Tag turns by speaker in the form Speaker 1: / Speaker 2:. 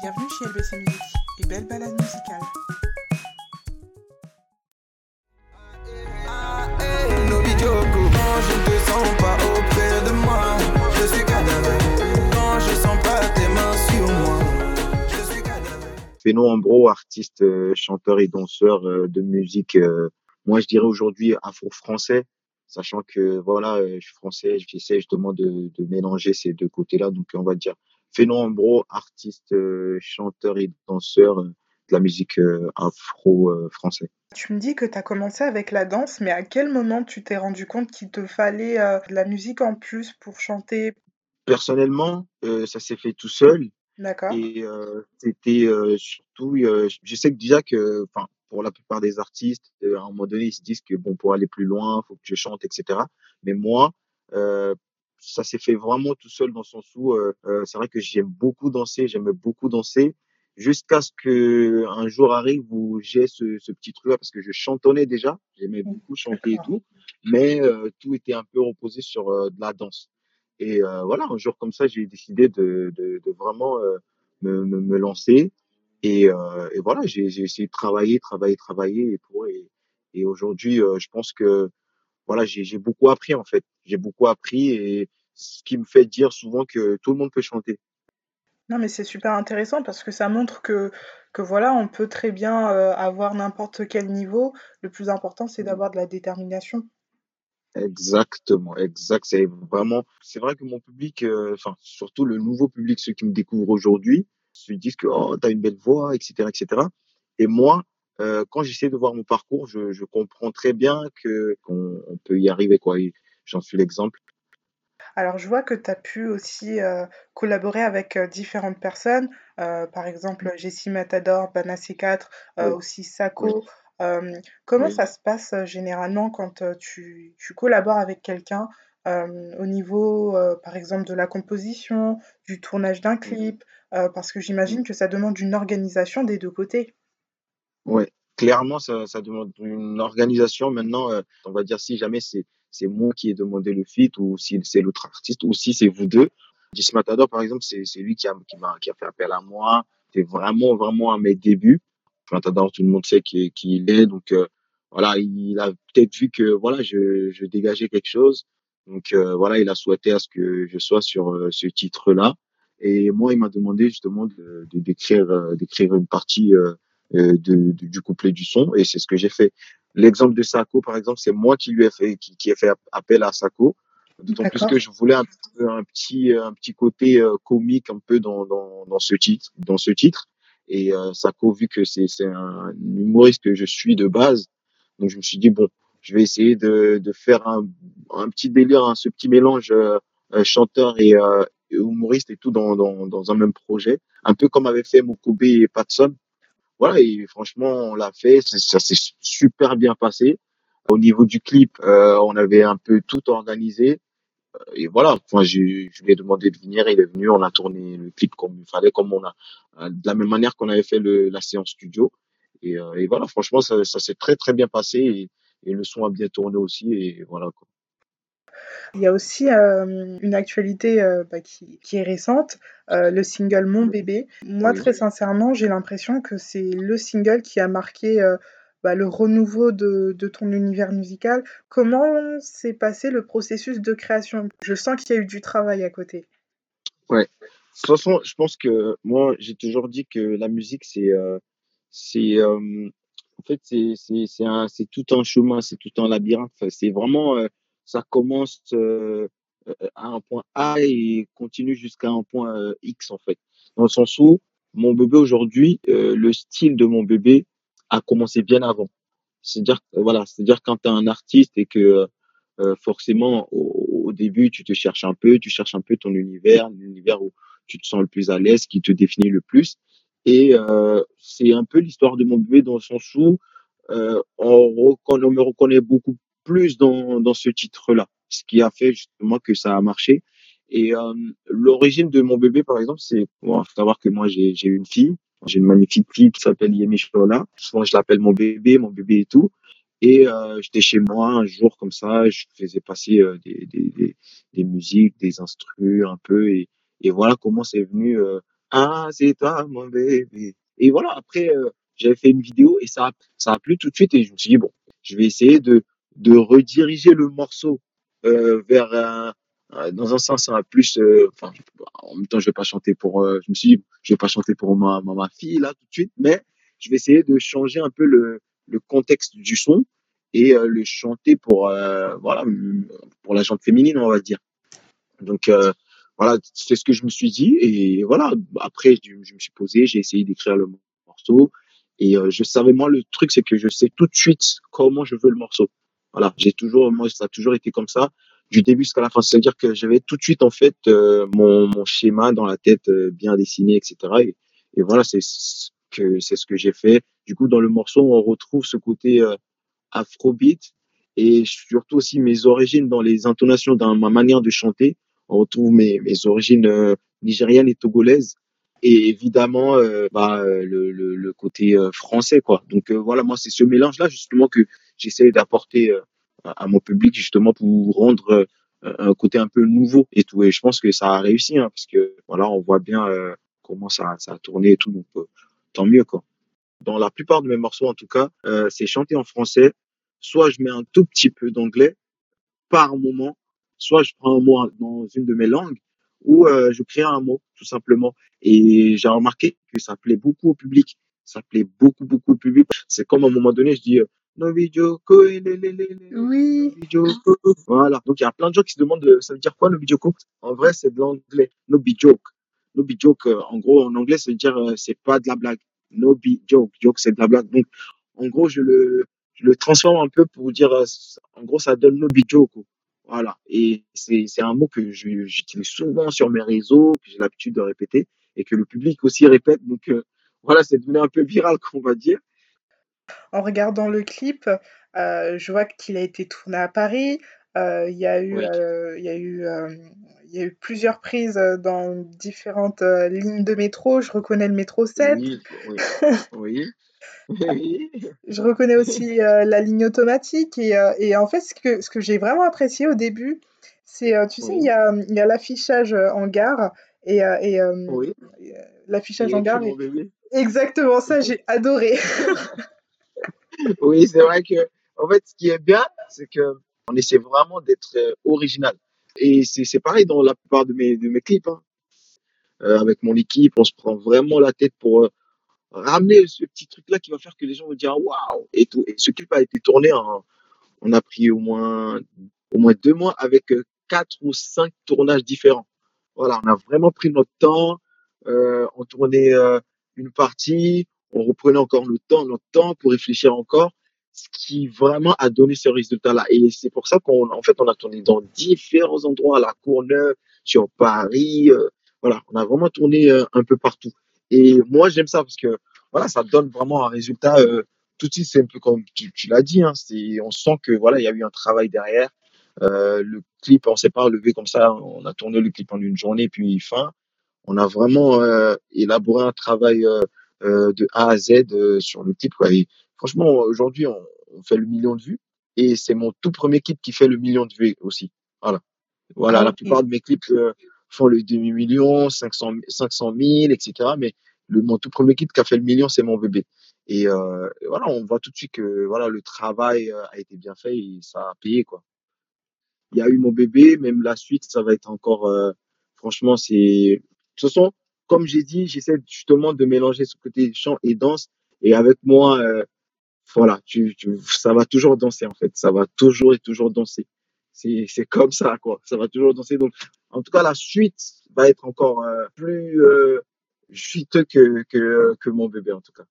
Speaker 1: Bienvenue chez LBC Musique et belle balade musicale.
Speaker 2: je
Speaker 3: artiste, euh, chanteur et danseur euh, de musique, euh, moi je dirais aujourd'hui afro-français, sachant que voilà, euh, je suis français, j'essaie justement de, de mélanger ces deux côtés-là, donc on va dire Fénon Ambro, artiste, euh, chanteur et danseur euh, de la musique afro-français.
Speaker 1: Tu me dis que tu as commencé avec la danse, mais à quel moment tu t'es rendu compte qu'il te fallait de la musique en plus pour chanter?
Speaker 3: Personnellement, ça s'est fait tout seul.
Speaker 1: D'accord.
Speaker 3: Et euh, c'était euh, surtout, euh, je sais que déjà que, enfin, pour la plupart des artistes, euh, à un moment donné, ils se disent que bon, pour aller plus loin, faut que je chante, etc. Mais moi, euh, ça s'est fait vraiment tout seul dans le sens où, euh, euh, c'est vrai que j'aime beaucoup danser, j'aimais beaucoup danser, jusqu'à ce que un jour arrive où j'ai ce, ce petit truc-là, parce que je chantonnais déjà, j'aimais beaucoup chanter et tout, mais euh, tout était un peu reposé sur euh, de la danse. Et voilà, un jour comme ça, j'ai décidé de, de, de vraiment me, me, me lancer. Et, euh, et voilà, j'ai essayé de travailler, travailler, travailler. Et, pour, et, et aujourd'hui, euh, je pense que voilà, j'ai beaucoup appris en fait. J'ai beaucoup appris et ce qui me fait dire souvent que tout le monde peut chanter.
Speaker 1: Non, mais c'est super intéressant parce que ça montre que, que voilà, on peut très bien euh, avoir n'importe quel niveau. Le plus important, c'est d'avoir de la détermination.
Speaker 3: Exactement, exact. C'est vraiment, c'est vrai que mon public, euh, enfin, surtout le nouveau public, ceux qui me découvrent aujourd'hui, se disent que, oh, t'as une belle voix, etc., etc. Et moi, euh, quand j'essaie de voir mon parcours, je, je comprends très bien que, qu'on on peut y arriver, quoi. J'en suis l'exemple.
Speaker 1: Alors, je vois que tu as pu aussi euh, collaborer avec euh, différentes personnes, par exemple Jessie Matador, Banassi 4, euh,
Speaker 3: Oui,
Speaker 1: aussi
Speaker 3: oui,
Speaker 1: Sako. Comment
Speaker 3: oui,
Speaker 1: ça se passe généralement quand tu, tu collabores avec quelqu'un au niveau, euh, par exemple, de la composition, du tournage d'un
Speaker 3: oui,
Speaker 1: clip, euh, parce que
Speaker 3: oui.
Speaker 1: j'imagine que ça demande une organisation des deux côtés.
Speaker 3: Ouais, clairement, ça, ça demande une organisation. Maintenant, euh, on va dire si jamais c'est c'est moi qui ai demandé le feat ou si c'est l'autre artiste ou si c'est vous deux. Jesse Matador, par exemple, c'est c'est lui qui a qui qui a fait appel à moi. C'est vraiment vraiment à mes débuts. Matador, tout le monde sait qui qui il est, donc euh, voilà, il a peut-être vu que voilà, je je dégageais quelque chose. Donc euh, voilà, il a souhaité à ce que je sois sur euh, ce titre-là. Et moi, il m'a demandé justement de de- d'écrire euh, d'écrire une partie. de, de- du couplet du son et c'est ce que j'ai fait. L'exemple de Sako, par exemple, c'est moi qui lui ai fait, qui, qui ai fait appel à Sako, d'autant plus que je voulais un, un petit, un petit côté euh, comique un peu dans, dans, dans ce titre, dans ce titre. Et euh, Sako, vu que c'est, c'est un humoriste que je suis de base, donc je me suis dit bon, je vais essayer de, de faire un, un petit délire, hein, ce petit mélange euh, euh, chanteur et, euh, humoriste et tout dans, dans, dans un même projet, un peu comme avait fait Mokobe et Patson voilà, et franchement, on l'a fait, ça s'est super bien passé. Au niveau du clip, euh, on avait un peu tout organisé. Et voilà, enfin, j'ai- je lui ai demandé de venir, il est venu, on a tourné le clip comme il fallait, comme on a, euh, de la même manière qu'on avait fait le, la séance studio. Et, euh, et voilà, franchement, ça, ça s'est très très bien passé et le son a bien tourné aussi. Et voilà, quoi.
Speaker 1: Il y a aussi euh, une actualité euh, bah, qui, qui est récente, euh, le single Mon bébé. Moi,
Speaker 3: oui,
Speaker 1: très sincèrement, j'ai l'impression que c'est le single qui a marqué bah, le renouveau de, de ton univers musical. Comment s'est passé le processus de création? Je sens qu'il y a eu du travail à côté.
Speaker 3: ouais. De toute façon, je pense que moi, j'ai toujours dit que la musique, c'est, c'est, En fait, c'est c'est tout un chemin, c'est tout un labyrinthe. C'est vraiment euh, ça commence euh, euh, à un point A et continue jusqu'à un point euh, X en fait. Dans le sens où mon bébé aujourd'hui, euh, le style de mon bébé a commencé bien avant. C'est-à-dire voilà, c'est-à-dire quand tu es un artiste et que forcément au, au début tu te cherches un peu, tu cherches un peu ton univers, l'univers où tu te sens le plus à l'aise, qui te définit le plus. Et euh, c'est un peu l'histoire de mon bébé dans le sens où euh, on, me reconnaît beaucoup plus dans, dans ce titre-là, ce qui a fait justement que ça a marché. Et euh, l'origine de mon bébé, par exemple, c'est, bon, faut savoir que moi j'ai une fille, j'ai une magnifique fille qui s'appelle Yemi Shola. Souvent je l'appelle mon bébé, mon bébé et tout. Et euh, j'étais chez moi un jour comme ça, je faisais passer euh, des, des, des, musiques, des instrus un peu, et, Et voilà comment c'est venu. Ah, c'est toi, mon bébé. Et voilà, après, euh, j'avais fait une vidéo et ça, ça a plu tout de suite. Et je me suis dit, bon, je vais essayer de, de rediriger le morceau euh, vers un, dans un sens un plus. euh, Enfin, en même temps, je vais pas chanter pour. euh, je me suis dit, je vais pas chanter pour ma, ma, ma fille là tout de suite, mais je vais essayer de changer un peu le, le contexte du son et euh, le chanter pour euh, voilà pour la jante féminine, on va dire. Donc euh, voilà, c'est ce que je me suis dit et voilà. Après, je, me suis posé, j'ai essayé d'écrire le morceau et euh, je savais moi le truc c'est que je sais tout de suite comment je veux le morceau. Voilà, j'ai toujours moi ça a toujours été comme ça du début jusqu'à la fin. C'est-à-dire que j'avais tout de suite en fait euh, mon, mon schéma dans la tête euh, bien dessiné, etc. Et, voilà, c'est ce que c'est ce que j'ai fait. Du coup, dans le morceau, on retrouve ce côté afrobeat et surtout aussi mes origines dans les intonations, dans ma manière de chanter. On retrouve mes, mes origines euh, nigérianes et togolaises et évidemment euh, bah, euh, le, le, le côté euh, français quoi. Donc euh, voilà, moi c'est ce mélange là justement que j'essaie d'apporter euh, à mon public justement pour rendre un côté un peu nouveau et tout. Et je pense que ça a réussi hein, parce que voilà, on voit bien comment ça, ça a tourné et tout. Donc tant mieux quoi. Dans la plupart de mes morceaux en tout cas, c'est chanté en français. Soit je mets un tout petit peu d'anglais par moment, soit je prends un mot dans une de mes langues, ou euh, je crée un mot, tout simplement. Et j'ai remarqué que ça plaît beaucoup au public. Ça plaît beaucoup, beaucoup au public. C'est comme à un moment donné, je dis, euh, Novi Joko, elelelele,
Speaker 1: Oui.
Speaker 3: Voilà. Donc il y a plein de gens qui se demandent, euh, ça veut dire quoi, Novi Joko? En vrai, c'est de l'anglais. No be joke. No be joke, euh, en gros, en anglais, ça veut dire, euh, c'est pas de la blague. No be joke. C'est de la blague. Donc, en gros, je le, je le transforme un peu pour dire, euh, en gros, ça donne no be joke. Voilà. Et c'est, c'est un mot que j'utilise souvent sur mes réseaux, que j'ai l'habitude de répéter et que le public aussi répète. Donc, euh, voilà, c'est devenu un peu viral, qu'on va dire.
Speaker 1: en regardant le clip, euh, je vois qu'il a été tourné à Paris. Euh, Il y a eu,
Speaker 3: Oui,
Speaker 1: euh, y a eu, il y a eu plusieurs prises dans différentes euh, lignes de métro. Je reconnais le métro 7.
Speaker 3: oui, oui, oui, oui,
Speaker 1: Je reconnais aussi euh, la ligne automatique. Et, euh, et en fait, ce que, ce que j'ai vraiment apprécié au début, c'est, euh, tu sais, il y a, il y a l'affichage en gare. Et,
Speaker 3: oui.
Speaker 1: l'affichage en gare exactement ça, j'ai adoré.
Speaker 3: Oui, c'est vrai que, en fait, ce qui est bien, c'est que on essaie vraiment d'être original. Et c'est pareil dans la plupart de mes, de mes clips. hein. Avec mon équipe, on se prend vraiment la tête pour ramener ce petit truc-là qui va faire que les gens vont dire waouh et tout. Et ce clip a été tourné en, on a pris au moins, au moins deux mois avec euh, quatre ou cinq tournages différents. Voilà, on a vraiment pris notre temps, euh, on tournait euh, une partie, on reprenait encore notre temps, notre temps pour réfléchir encore, ce qui vraiment a donné ce résultat-là. Et c'est pour ça qu'on, en fait, on a tourné dans différents endroits, à la Courneuve, sur Paris, euh, voilà, on a vraiment tourné euh, un peu partout. Et moi, j'aime ça parce que, voilà, ça donne vraiment un résultat euh, tout de suite, c'est un peu comme tu, tu l'as dit, hein, c'est, on sent que voilà, il y a eu un travail derrière. Euh, le clip, on s'est pas levé comme ça, on a tourné le clip en une journée, puis fin. On a vraiment euh, élaboré un travail euh, euh, de A à Z euh, sur le clip. Quoi. Et franchement, aujourd'hui, on, on fait le million de vues et c'est mon tout premier clip qui fait le million de vues aussi. Voilà.
Speaker 1: Ah
Speaker 3: Voilà, la
Speaker 1: oui.
Speaker 3: plupart de mes clips euh, font le demi-million, 500, 500 000, etc. Mais le, mon tout premier clip qui a fait le million, c'est mon bébé. Et, euh, voilà, on voit tout de suite que voilà, le travail euh, a été bien fait et ça a payé, quoi. Il y a eu mon bébé, même la suite, ça va être encore, euh, franchement, c'est, de toute façon, comme j'ai dit, j'essaie justement de mélanger ce côté chant et danse. Et avec moi, euh, voilà, tu, tu, ça va toujours danser en fait, ça va toujours et toujours danser. C'est comme ça quoi, ça va toujours danser. Donc, en tout cas, la suite va être encore euh, plus euh, que, que, que mon bébé en tout cas.